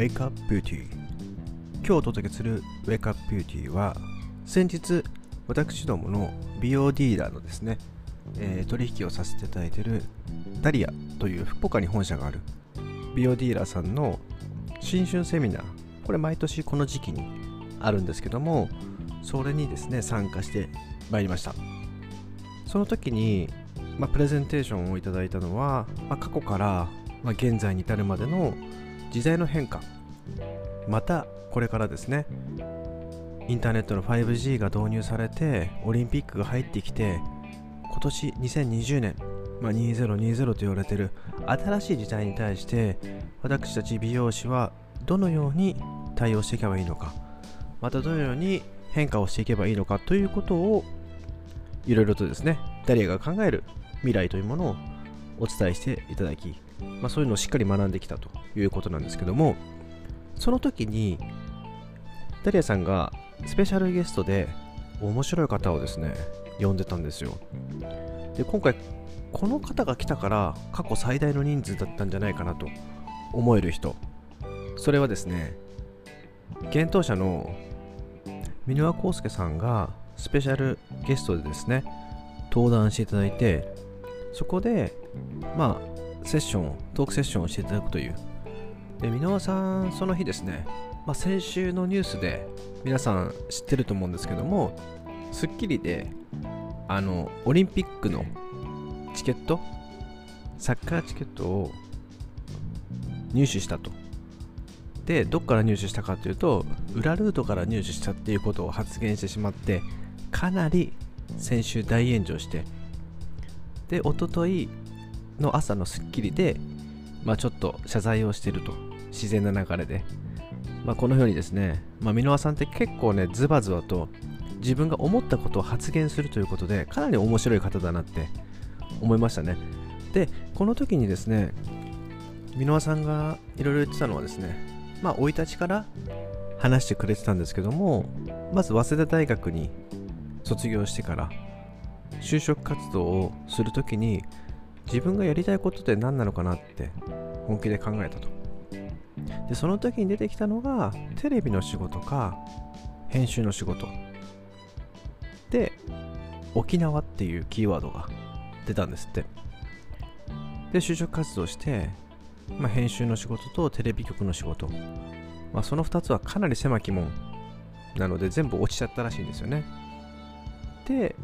Wake Up Beauty 今日お届けする Wake Up Beauty は先日私どもの美容ディーラーのですね、えー、取引をさせていただいているダリアという福岡に本社がある美容ディーラーさんの新春セミナー。これ毎年この時期にあるんですけどもそれにですね参加してまいりました。その時に、まあ、プレゼンテーションをいただいたのは、まあ、過去から、まあ、現在に至るまでの時代の変化。またこれからですねインターネットの 5G が導入されてオリンピックが入ってきて今年2020年、まあ、2020と言われてる新しい時代に対して私たち美容師はどのように対応していけばいいのかまたどのように変化をしていけばいいのかということをいろいろとですねダリアが考える未来というものをお伝えしていただき、まあ、そういうのをしっかり学んできたということなんですけどもその時にダリアさんがスペシャルゲストで面白い方をですね呼んでたんですよ。で今回この方が来たから過去最大の人数だったんじゃないかなと思える人。それはですね幻冬舎の箕輪康介さんがスペシャルゲストでですね登壇していただいてそこでまあセッショントークセッションをしていただくという。で箕輪さんその日ですね、まあ、先週のニュースで皆さん知ってると思うんですけども『スッキリ』であのオリンピックのチケットサッカーチケットを入手したと。でどっから入手したかというと裏ルートから入手したっていうことを発言してしまってかなり先週大炎上してで一昨日の朝の『スッキリ』でまあちょっと謝罪をしてると。自然な流れで。まあこのようにですねまあ箕輪さんって結構ねズバズバと自分が思ったことを発言するということでかなり面白い方だなって思いましたね。でこの時にですね箕輪さんがいろいろ言ってたのはですねまあ生い立ちから話してくれてたんですけどもまず早稲田大学に卒業してから就職活動をするときに自分がやりたいことって何なのかなって本気で考えたと。でその時に出てきたのがテレビの仕事か編集の仕事。で沖縄っていうキーワードが出たんですって。で就職活動して、まあ、編集の仕事とテレビ局の仕事、まあ、その2つはかなり狭き門なので全部落ちちゃったらしいんですよね。で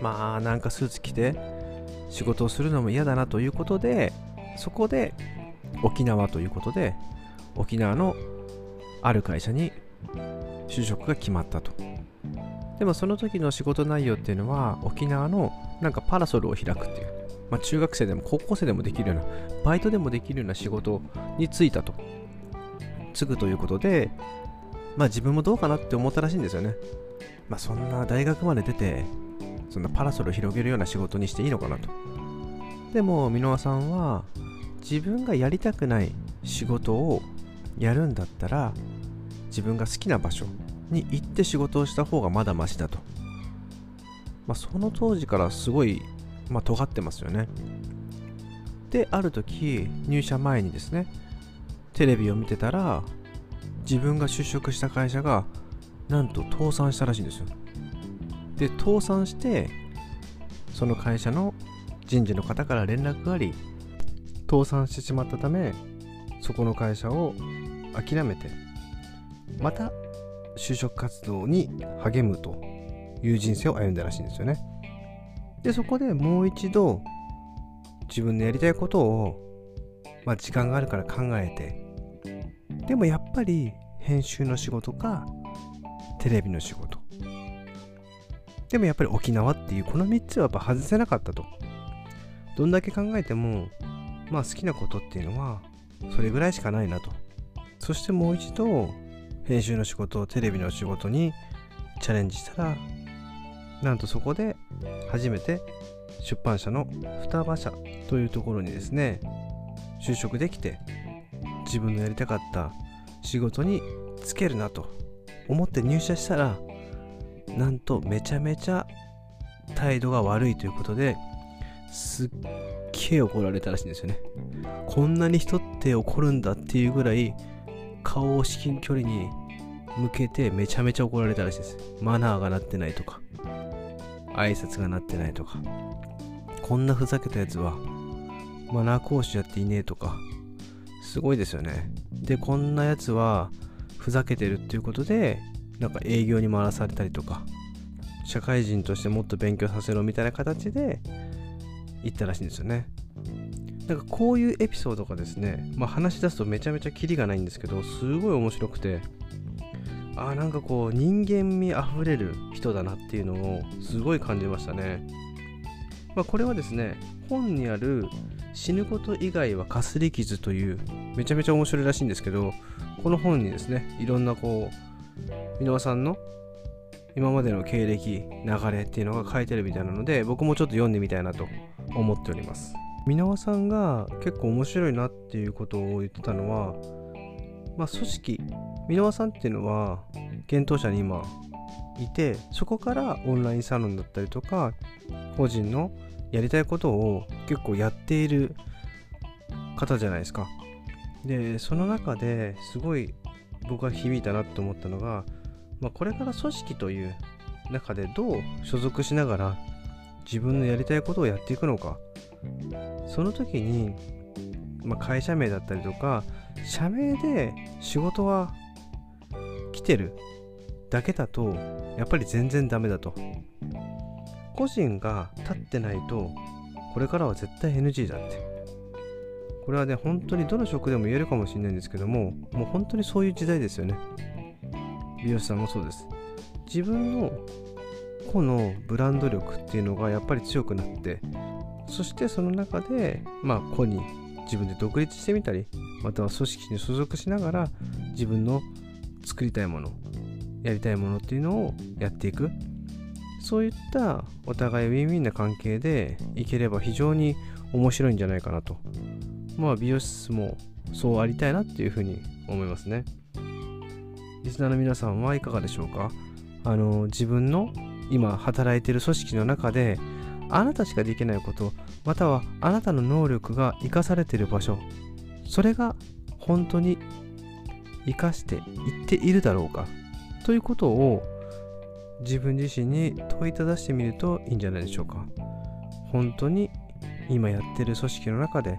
まあなんかスーツ着て仕事をするのも嫌だなということでそこで沖縄ということで沖縄のある会社に就職が決まったと。でもその時の仕事内容っていうのは沖縄のなんかパラソルを開くっていう、まあ、中学生でも高校生でもできるようなバイトでもできるような仕事に就いたと。継ぐということでまあ自分もどうかなって思ったらしいんですよね。まあそんな大学まで出てそんなパラソルを広げるような仕事にしていいのかなと。でも箕輪さんは自分がやりたくない仕事をやるんだったら自分が好きな場所に行って仕事をした方がまだマシだと、まあ、その当時からすごい、まあ、尖ってますよね。である時入社前にですねテレビを見てたら自分が就職した会社がなんと倒産したらしいんですよ。で倒産してその会社の人事の方から連絡があり倒産してしまったためそこの会社を諦めてまた就職活動に励むという人生を歩んだらしいんですよね。でそこでもう一度自分のやりたいことを、まあ、時間があるから考えてでもやっぱり編集の仕事かテレビの仕事でもやっぱり沖縄っていうこの3つはやっぱ外せなかったと。どんだけ考えてもまあ好きなことっていうのはそれぐらいしかないなと。そしてもう一度編集の仕事テレビの仕事にチャレンジしたらなんとそこで初めて出版社の双葉社というところにですね就職できて自分のやりたかった仕事に就けるなと思って入社したらなんとめちゃめちゃ態度が悪いということですっげえ怒られたらしいんですよね。こんなに人って怒るんだっていうぐらい顔を至近距離に向けてめちゃめちゃ怒られたらしいです。マナーがなってないとか挨拶がなってないとか。こんなふざけたやつはマナー講師やっていねえとかすごいですよね。でこんなやつはふざけてるっていうことでなんか営業に回されたりとか社会人としてもっと勉強させろみたいな形で言ったらしいんですよね。なんかこういうエピソードがですね、まあ、話し出すとめちゃめちゃキリがないんですけどすごい面白くてああなんかこう人間味あふれる人だなっていうのをすごい感じましたね、まあ、これはですね本にある死ぬこと以外はかすり傷というめちゃめちゃ面白いらしいんですけどこの本にですねいろんなこう箕輪さんの今までの経歴流れっていうのが書いてるみたいなので僕もちょっと読んでみたいなと思っております。箕輪さんが結構面白いなっていうことを言ってたのはまあ組織。箕輪さんっていうのは検討者に今いてそこからオンラインサロンだったりとか個人のやりたいことを結構やっている方じゃないですか。でその中ですごい僕が響いたなと思ったのが、まあ、これから組織という中でどう所属しながら自分のやりたいことをやっていくのか。その時に、まあ、会社名だったりとか社名で仕事は来てるだけだとやっぱり全然ダメだと。個人が立ってないとこれからは絶対 NG だって。これはね本当にどの職でも言えるかもしれないんですけどももう本当にそういう時代ですよね。美容師さんもそうです。自分の個のブランド力っていうのがやっぱり強くなってそしてその中でまあ個に自分で独立してみたりまたは組織に所属しながら自分の作りたいものやりたいものっていうのをやっていく。そういったお互いウィンウィンな関係でいければ非常に面白いんじゃないかなと。まあ美容室もそうありたいなっていうふうに思いますね。リスナーの皆さんはいかがでしょうか？あの自分の今働いている組織の中であなたしかできないことまたはあなたの能力が生かされている場所それが本当に生かしていっているだろうか？ということを自分自身に問いただしてみるといいんじゃないでしょうか？本当に今やってる組織の中で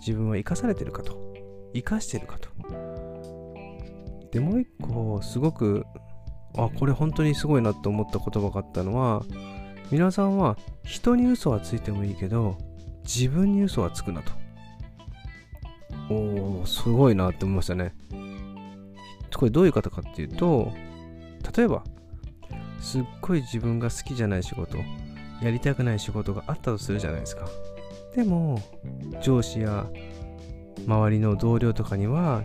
自分は生かされてるかと生かしてるかとでもう一個すごくあこれ本当にすごいなと思った言葉があったのは皆さんは人に嘘はついてもいいけど自分に嘘はつくなと。おおすごいなって思いましたね。これどういう方かっていうと例えばすっごい自分が好きじゃない仕事やりたくない仕事があったとするじゃないですか。でも上司や周りの同僚とかには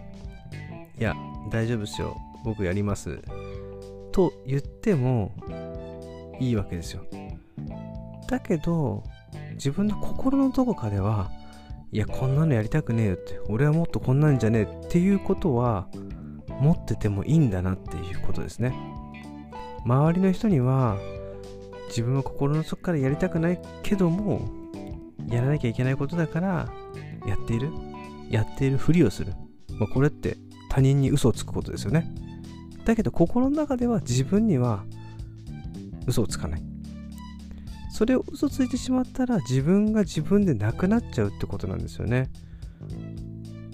いや大丈夫ですよ。僕やります。と言ってもいいわけですよ。だけど自分の心のどこかではいやこんなのやりたくねえよって俺はもっとこんなんじゃねえっていうことは持っててもいいんだなっていうことですね。周りの人には自分は心の底からやりたくないけどもやらなきゃいけないことだからやっている。やっているふりをする、まあ、これって他人に嘘をつくことですよね。だけど心の中では自分には嘘をつかない。それを嘘ついてしまったら自分が自分でなくなっちゃうってことなんですよね。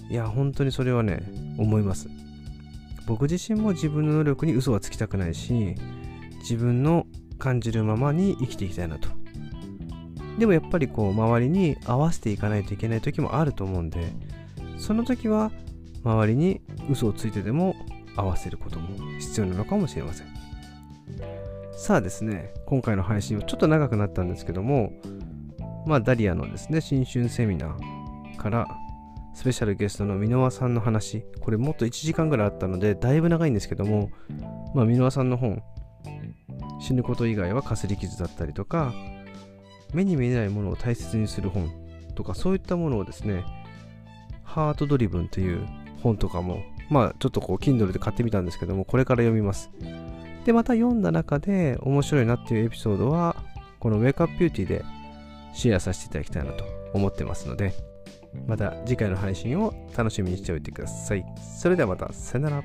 いや本当にそれはね思います。僕自身も自分の能力に嘘はつきたくないし自分の感じるままに生きていきたいなと。でもやっぱりこう周りに合わせていかないといけない時もあると思うんでその時は周りに嘘をついてでも合わせることも必要なのかもしれません。さあですね今回の配信はちょっと長くなったんですけどもまあダリアのですね新春セミナーからスペシャルゲストの箕輪さんの話、これもっと1時間ぐらいあったので、だいぶ長いんですけども、まあ、箕輪さんの本、死ぬこと以外はかすり傷だったりとか、目に見えないものを大切にする本とか、そういったものをですね、ハートドリブンという本とかも、まあちょっとこう、Kindle で買ってみたんですけども、これから読みます。で、また読んだ中で面白いなっていうエピソードは、この Wake Up Beauty でシェアさせていただきたいなと思ってますので、また次回の配信を楽しみにしておいてください。それではまた、さよなら。